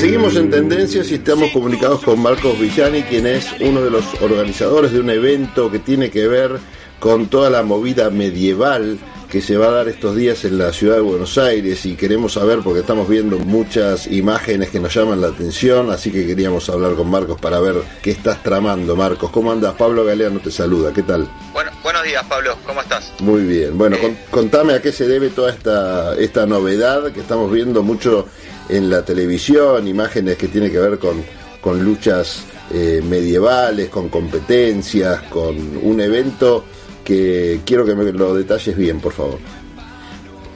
Seguimos en tendencias y estamos comunicados con Marcos Villani, quien es uno de los organizadores de un evento que tiene que ver con toda la movida medieval que se va a dar estos días en la ciudad de Buenos Aires y queremos saber porque estamos viendo muchas imágenes que nos llaman la atención, así que queríamos hablar con Marcos para ver qué estás tramando, Marcos. ¿Cómo andas? Pablo Galeano te saluda, ¿qué tal? Bueno, buenos días, Pablo, ¿cómo estás? Muy bien, bueno, eh, contame a qué se debe toda esta, esta novedad que estamos viendo mucho en la televisión, imágenes que tienen que ver con, con luchas eh, medievales, con competencias, con un evento que quiero que me lo detalles bien, por favor.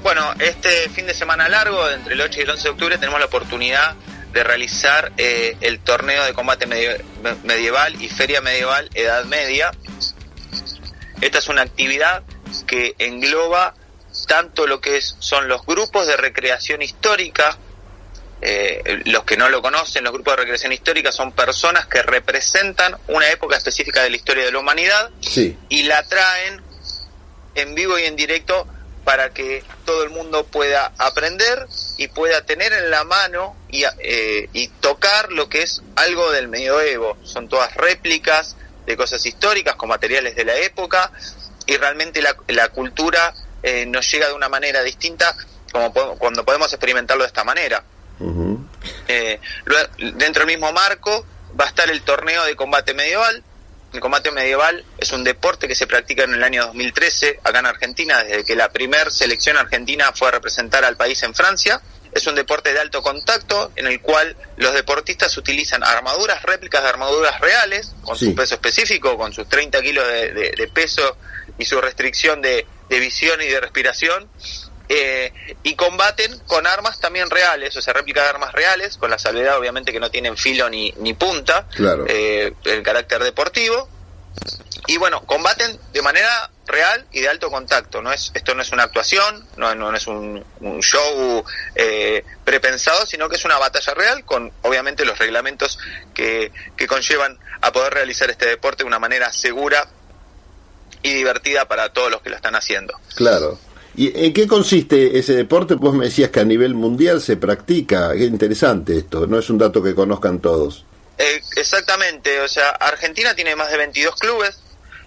Bueno, este fin de semana largo, entre el 8 y el 11 de octubre, tenemos la oportunidad de realizar eh, el torneo de combate medieval y feria medieval Edad Media. Esta es una actividad que engloba tanto lo que es, son los grupos de recreación histórica, eh, los que no lo conocen, los grupos de recreación histórica son personas que representan una época específica de la historia de la humanidad y la traen en vivo y en directo para que todo el mundo pueda aprender y pueda tener en la mano y, eh, y tocar lo que es algo del medioevo. Son todas réplicas de cosas históricas con materiales de la época y realmente la, la cultura eh, nos llega de una manera distinta como cuando podemos experimentarlo de esta manera. Eh, dentro del mismo marco va a estar el torneo de combate medieval. El combate medieval es un deporte que se practica en el año 2013 acá en Argentina, desde que la primer selección argentina fue a representar al país en Francia. Es un deporte de alto contacto en el cual los deportistas utilizan armaduras, réplicas de armaduras reales, con su peso específico, con sus 30 kilos de, peso y su restricción de, de visión y de respiración eh, y combaten con armas también reales, o sea, réplica de armas reales, con la salvedad obviamente que no tienen filo ni, ni punta, claro. eh, el carácter deportivo. Y bueno, combaten de manera real y de alto contacto. No es, esto no es una actuación, no, no es un, show eh, prepensado, sino que es una batalla real con obviamente los reglamentos que, que conllevan a poder realizar este deporte de una manera segura y divertida para todos los que lo están haciendo. Claro. ¿Y en qué consiste ese deporte? Pues me decías que a nivel mundial se practica. Qué interesante esto, no es un dato que conozcan todos. Eh, exactamente, o sea, Argentina tiene más de 22 clubes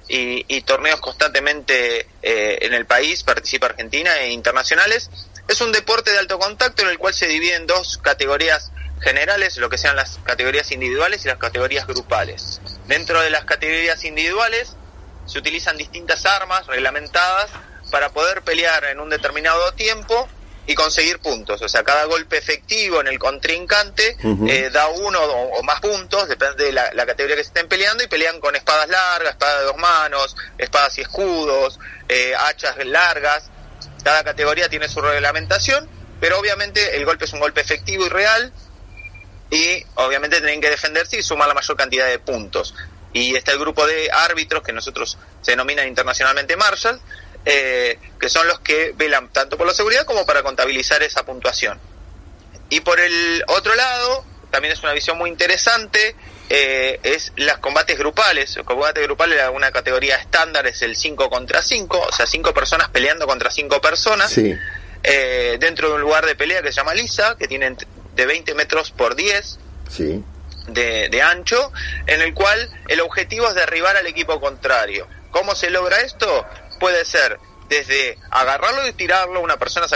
y, torneos constantemente eh, en el país, participa Argentina e internacionales. Es un deporte de alto contacto en el cual se divide en dos categorías generales, lo que sean las categorías individuales y las categorías grupales. Dentro de las categorías individuales se utilizan distintas armas reglamentadas para poder pelear en un determinado tiempo y conseguir puntos. O sea, cada golpe efectivo en el contrincante eh, da uno o, más puntos, depende de la, categoría que se estén peleando, y pelean con espadas largas, espadas de dos manos, espadas y escudos, eh, hachas largas. Cada categoría tiene su reglamentación, pero obviamente el golpe es un golpe efectivo y real, y obviamente tienen que defenderse y sumar la mayor cantidad de puntos. Y está el grupo de árbitros que nosotros se denominan internacionalmente Marshall, eh, que son los que velan tanto por la seguridad como para contabilizar esa puntuación. Y por el otro lado, también es una visión muy interesante, eh, es los combates grupales. El combate grupal es una categoría estándar, es el 5 contra 5, o sea, 5 personas peleando contra 5 personas. Eh, dentro de un lugar de pelea que se llama Lisa, que tiene de 20 metros por 10 de, de ancho, en el cual el objetivo es derribar al equipo contrario. ¿Cómo se logra esto? Puede ser desde agarrarlo y tirarlo, una persona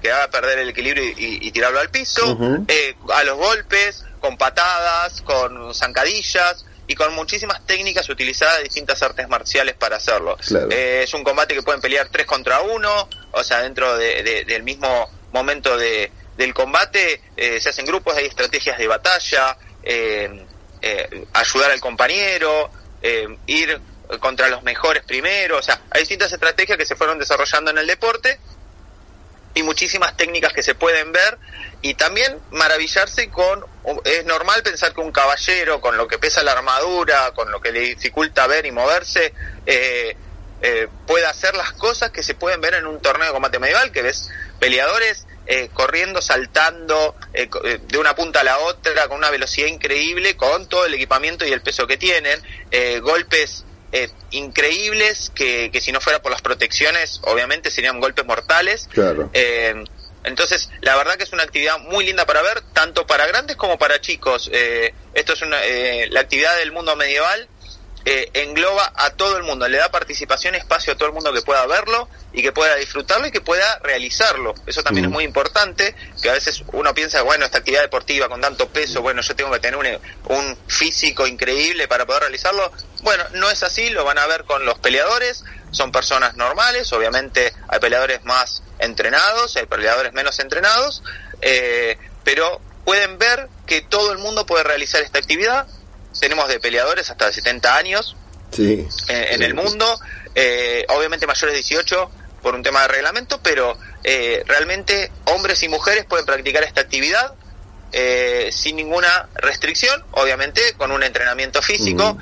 que haga perder el equilibrio y, tirarlo al piso, eh, a los golpes, con patadas, con zancadillas y con muchísimas técnicas utilizadas de distintas artes marciales para hacerlo. Eh, es un combate que pueden pelear tres contra uno, o sea, dentro del mismo momento de, del combate eh, se hacen grupos, hay estrategias de batalla, ayudar al compañero, ir contra los mejores primero, o sea, hay distintas estrategias que se fueron desarrollando en el deporte y muchísimas técnicas que se pueden ver y también maravillarse con, es normal pensar que un caballero con lo que pesa la armadura, con lo que le dificulta ver y moverse, eh, eh, puede hacer las cosas que se pueden ver en un torneo de combate medieval, que ves peleadores eh, corriendo, saltando de una punta a la otra con una velocidad increíble, con todo el equipamiento y el peso que tienen, golpes eh, increíbles que, que, si no fuera por las protecciones, obviamente serían golpes mortales. Claro. Eh, Entonces, la verdad que es una actividad muy linda para ver, tanto para grandes como para chicos. Eh, esto es una, eh, la actividad del mundo medieval eh, engloba a todo el mundo, le da participación, espacio a todo el mundo que pueda verlo y que pueda disfrutarlo y que pueda realizarlo. Eso también es muy importante, que a veces uno piensa, bueno, esta actividad deportiva con tanto peso, bueno, yo tengo que tener un, un físico increíble para poder realizarlo. Bueno, no es así, lo van a ver con los peleadores, son personas normales, obviamente hay peleadores más entrenados, hay peleadores menos entrenados, eh, pero pueden ver que todo el mundo puede realizar esta actividad tenemos de peleadores hasta de 70 años sí, en, el mundo, eh, obviamente mayores de 18 por un tema de reglamento, pero eh, realmente hombres y mujeres pueden practicar esta actividad eh, sin ninguna restricción, obviamente con un entrenamiento físico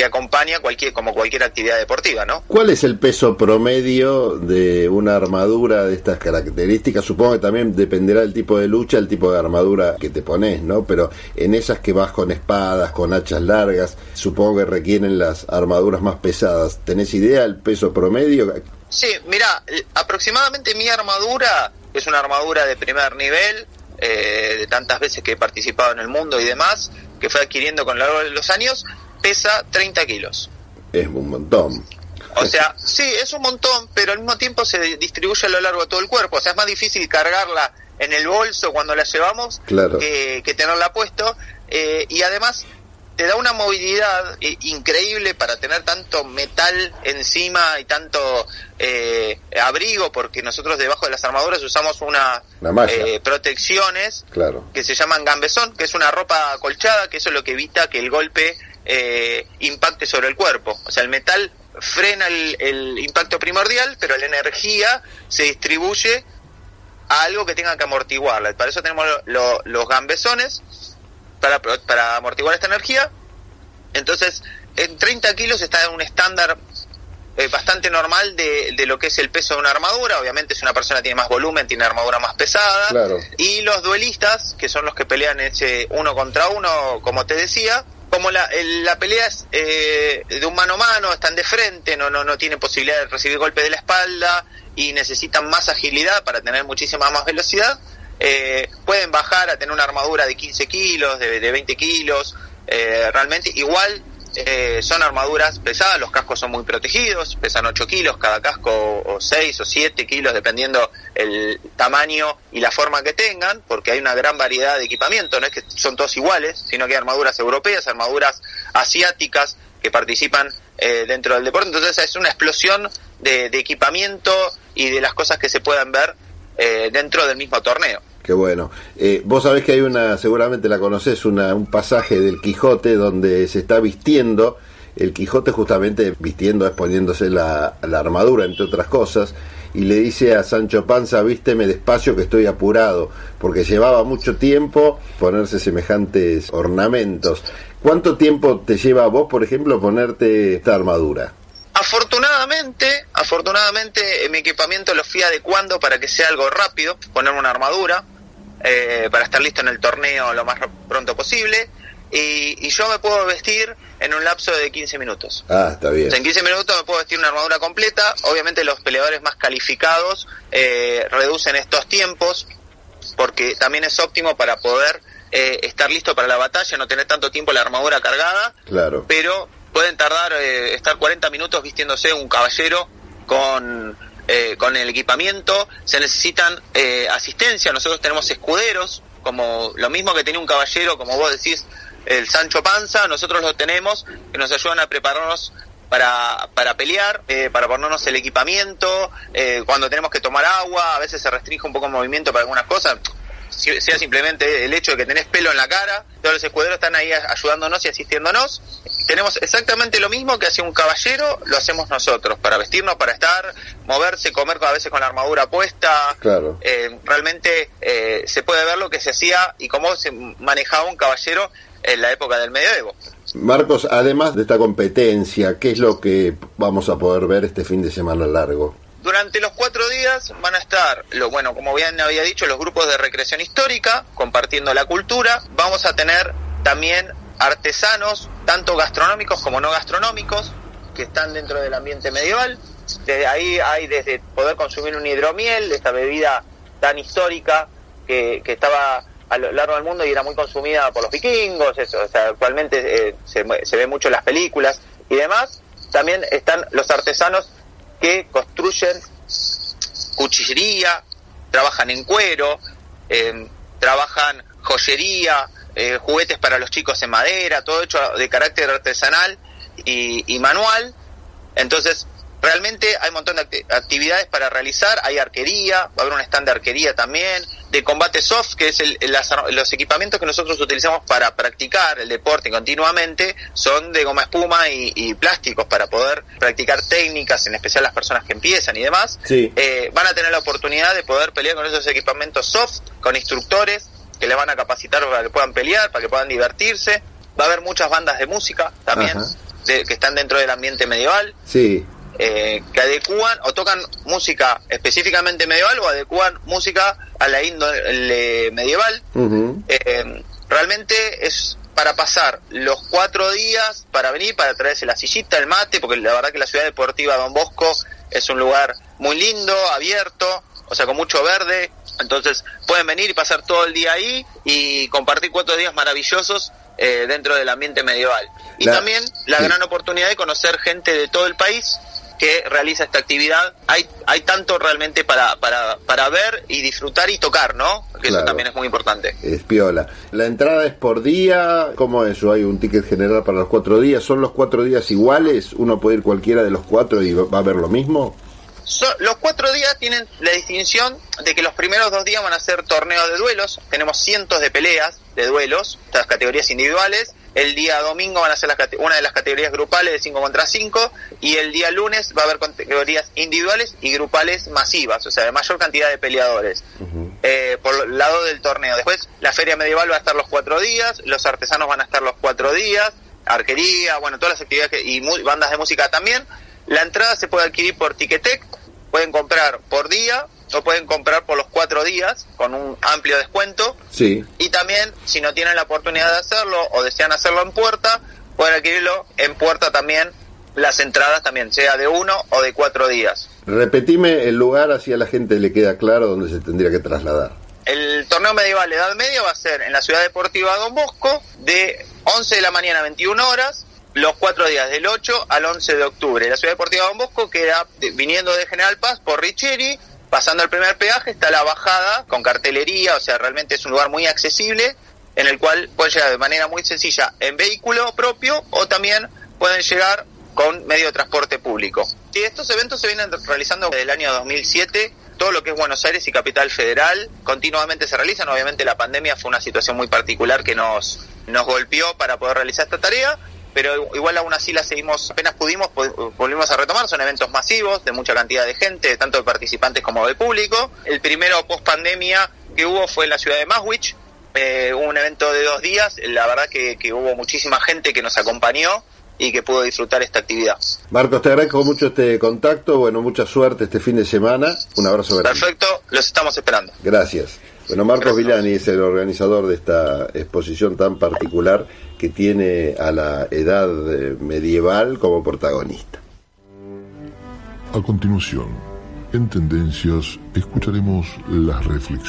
que acompaña cualquier como cualquier actividad deportiva, ¿no? ¿Cuál es el peso promedio de una armadura de estas características? Supongo que también dependerá del tipo de lucha, el tipo de armadura que te pones, ¿no? Pero en esas que vas con espadas, con hachas largas, supongo que requieren las armaduras más pesadas. ¿Tenés idea del peso promedio? Sí, mira, aproximadamente mi armadura es una armadura de primer nivel, eh, de tantas veces que he participado en el mundo y demás, que fue adquiriendo con lo largo de los años, pesa 30 kilos. Es un montón. O sea, sí, es un montón, pero al mismo tiempo se distribuye a lo largo de todo el cuerpo. O sea, es más difícil cargarla en el bolso cuando la llevamos que, tenerla puesto. Eh, y además te da una movilidad eh, increíble para tener tanto metal encima y tanto eh, abrigo, porque nosotros debajo de las armaduras usamos una, protecciones que se llaman gambesón, que es una ropa acolchada, que eso es lo que evita que el golpe eh, impacte sobre el cuerpo. O sea, el metal frena el, impacto primordial, pero la energía se distribuye a algo que tenga que amortiguarla. Para eso tenemos los gambesones, para, para amortiguar esta energía. Entonces, en 30 kilos está en un estándar eh, bastante normal de, de, lo que es el peso de una armadura. Obviamente, si una persona tiene más volumen, tiene armadura más pesada. Y los duelistas, que son los que pelean ese uno contra uno, como te decía, como la, la pelea es eh, de un mano a mano, están de frente, no, no, no tienen posibilidad de recibir golpes de la espalda y necesitan más agilidad para tener muchísima más velocidad, eh, pueden bajar a tener una armadura de 15 kilos, de, de 20 kilos, eh, realmente igual eh, son armaduras pesadas, los cascos son muy protegidos, pesan 8 kilos cada casco o 6 o 7 kilos dependiendo el tamaño y la forma que tengan, porque hay una gran variedad de equipamiento, no es que son todos iguales, sino que hay armaduras europeas, armaduras asiáticas que participan eh, dentro del deporte, entonces es una explosión de, equipamiento y de las cosas que se puedan ver eh, dentro del mismo torneo. Qué bueno. Eh, vos sabés que hay una, seguramente la conocés, una, un pasaje del Quijote donde se está vistiendo, el Quijote justamente vistiendo, exponiéndose la, la armadura, entre otras cosas, y le dice a Sancho Panza, vísteme despacio que estoy apurado, porque llevaba mucho tiempo ponerse semejantes ornamentos. ¿Cuánto tiempo te lleva a vos, por ejemplo, ponerte esta armadura? Afortunadamente, afortunadamente mi equipamiento lo fui adecuando para que sea algo rápido, ponerme una armadura, eh, para estar listo en el torneo lo más pronto posible. Y, yo me puedo vestir en un lapso de 15 minutos. Ah, está bien. en 15 minutos me puedo vestir una armadura completa. Obviamente los peleadores más calificados eh, reducen estos tiempos porque también es óptimo para poder eh, estar listo para la batalla, no tener tanto tiempo la armadura cargada. Claro. Pero pueden tardar, eh, estar 40 minutos vistiéndose un caballero con, eh, con el equipamiento, se necesitan eh, asistencia, nosotros tenemos escuderos, como lo mismo que tiene un caballero, como vos decís, el Sancho Panza, nosotros lo tenemos, que nos ayudan a prepararnos para, para pelear, para ponernos el equipamiento, cuando tenemos que tomar agua, a veces se restringe un poco el movimiento para algunas cosas, sea simplemente el hecho de que tenés pelo en la cara, todos los escuderos están ahí ayudándonos y asistiéndonos. Tenemos exactamente lo mismo que hacía un caballero, lo hacemos nosotros, para vestirnos, para estar, moverse, comer a veces con la armadura puesta. Claro. Eh, realmente eh, se puede ver lo que se hacía y cómo se manejaba un caballero en la época del medioevo. Marcos, además de esta competencia, ¿qué es lo que vamos a poder ver este fin de semana largo? Durante los cuatro días van a estar, lo, bueno, como bien había dicho, los grupos de recreación histórica, compartiendo la cultura. Vamos a tener también artesanos, tanto gastronómicos como no gastronómicos, que están dentro del ambiente medieval. Desde ahí hay desde poder consumir un hidromiel, esta bebida tan histórica que, que estaba a lo largo del mundo y era muy consumida por los vikingos, eso, o sea, actualmente eh, se, se ve mucho en las películas y demás. También están los artesanos que construyen cuchillería, trabajan en cuero, eh, trabajan joyería, eh, juguetes para los chicos en madera, todo hecho de carácter artesanal y, y manual. Entonces, realmente hay un montón de actividades para realizar, hay arquería, va a haber un stand de arquería también, de combate soft, que es el, los equipamientos que nosotros utilizamos para practicar el deporte continuamente, son de goma espuma y, plásticos para poder practicar técnicas, en especial las personas que empiezan y demás. Eh, van a tener la oportunidad de poder pelear con esos equipamientos soft, con instructores que les van a capacitar para que puedan pelear, para que puedan divertirse. Va a haber muchas bandas de música también, que están dentro del ambiente medieval. Sí. Eh, que adecúan o tocan música específicamente medieval o adecúan música a la índole medieval. Eh, realmente es para pasar los cuatro días, para venir, para traerse la sillita, el mate, porque la verdad que la ciudad deportiva Don Bosco es un lugar muy lindo, abierto, o sea, con mucho verde. Entonces pueden venir y pasar todo el día ahí y compartir cuatro días maravillosos eh, dentro del ambiente medieval. Y también la gran oportunidad de conocer gente de todo el país que realiza esta actividad. Hay, hay tanto realmente para, para, para ver y disfrutar y tocar, ¿no? Que eso también es muy importante. Es piola. ¿La entrada es por día? ¿Cómo es eso? ¿Hay un ticket general para los cuatro días? ¿Son los cuatro días iguales? ¿Uno puede ir cualquiera de los cuatro y va a ver lo mismo? los cuatro días tienen la distinción de que los primeros dos días van a ser torneos de duelos. Tenemos cientos de peleas de duelos, estas categorías individuales. El día domingo van a ser las, una de las categorías grupales de 5 contra 5 y el día lunes va a haber categorías individuales y grupales masivas, o sea, de mayor cantidad de peleadores eh, por el lado del torneo. Después la feria medieval va a estar los cuatro días, los artesanos van a estar los cuatro días, arquería, bueno, todas las actividades y bandas de música también. La entrada se puede adquirir por Ticketek, pueden comprar por día o pueden comprar por los cuatro días con un amplio descuento. Sí. Y también, si no tienen la oportunidad de hacerlo o desean hacerlo en puerta, pueden adquirirlo en puerta también, las entradas también, sea de uno o de cuatro días. Repetime el lugar, así a la gente le queda claro dónde se tendría que trasladar. El torneo medieval Edad Media va a ser en la ciudad deportiva Don Bosco de 11 de la mañana a 21 horas los cuatro días, del 8 al 11 de octubre. La ciudad deportiva Don Bosco queda viniendo de General Paz por Richeri, pasando el primer peaje, está la bajada con cartelería, o sea, realmente es un lugar muy accesible en el cual pueden llegar de manera muy sencilla en vehículo propio o también pueden llegar con medio de transporte público. Y estos eventos se vienen realizando desde el año 2007 todo lo que es Buenos Aires y Capital Federal continuamente se realizan. Obviamente la pandemia fue una situación muy particular que nos, nos golpeó para poder realizar esta tarea, pero igual aún así la seguimos, apenas pudimos, volvimos a retomar, son eventos masivos, de mucha cantidad de gente, tanto de participantes como de público. El primero post pandemia que hubo fue en la ciudad de Maswich, eh, un evento de dos días, la verdad que, hubo muchísima gente que nos acompañó y que pudo disfrutar esta actividad. Marcos, te agradezco mucho este contacto, bueno, mucha suerte este fin de semana, un abrazo grande. Perfecto, los estamos esperando. Gracias. Bueno, Marcos Villani es el organizador de esta exposición tan particular que tiene a la edad eh, medieval como protagonista. A continuación, en Tendencias, escucharemos las reflexiones